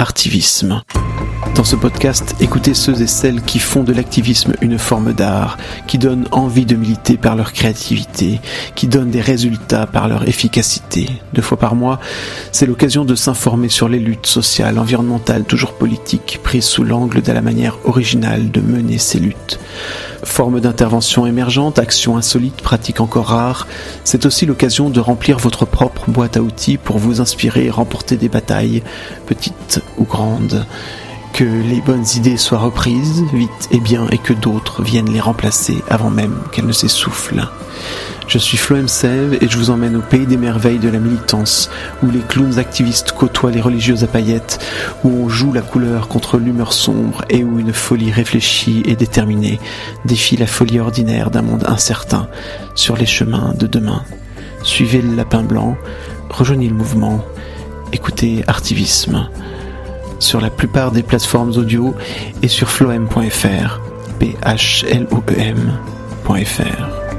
à dans ce podcast, écoutez ceux et celles qui font de l'activisme une forme d'art, qui donnent envie de militer par leur créativité, qui donnent des résultats par leur efficacité. Deux fois par mois, c'est l'occasion de s'informer sur les luttes sociales, environnementales, toujours politiques, prises sous l'angle de la manière originale de mener ces luttes. Forme d'intervention émergente, action insolite, pratique encore rare, c'est aussi l'occasion de remplir votre propre boîte à outils pour vous inspirer et remporter des batailles, petites ou grandes que les bonnes idées soient reprises vite et bien et que d'autres viennent les remplacer avant même qu'elles ne s'essoufflent. Je suis Flo Sev et je vous emmène au pays des merveilles de la militance, où les clowns activistes côtoient les religieuses à paillettes, où on joue la couleur contre l'humeur sombre et où une folie réfléchie et déterminée défie la folie ordinaire d'un monde incertain sur les chemins de demain. Suivez le lapin blanc, rejoignez le mouvement, écoutez Artivisme sur la plupart des plateformes audio et sur floem.fr. p h l o e m.fr.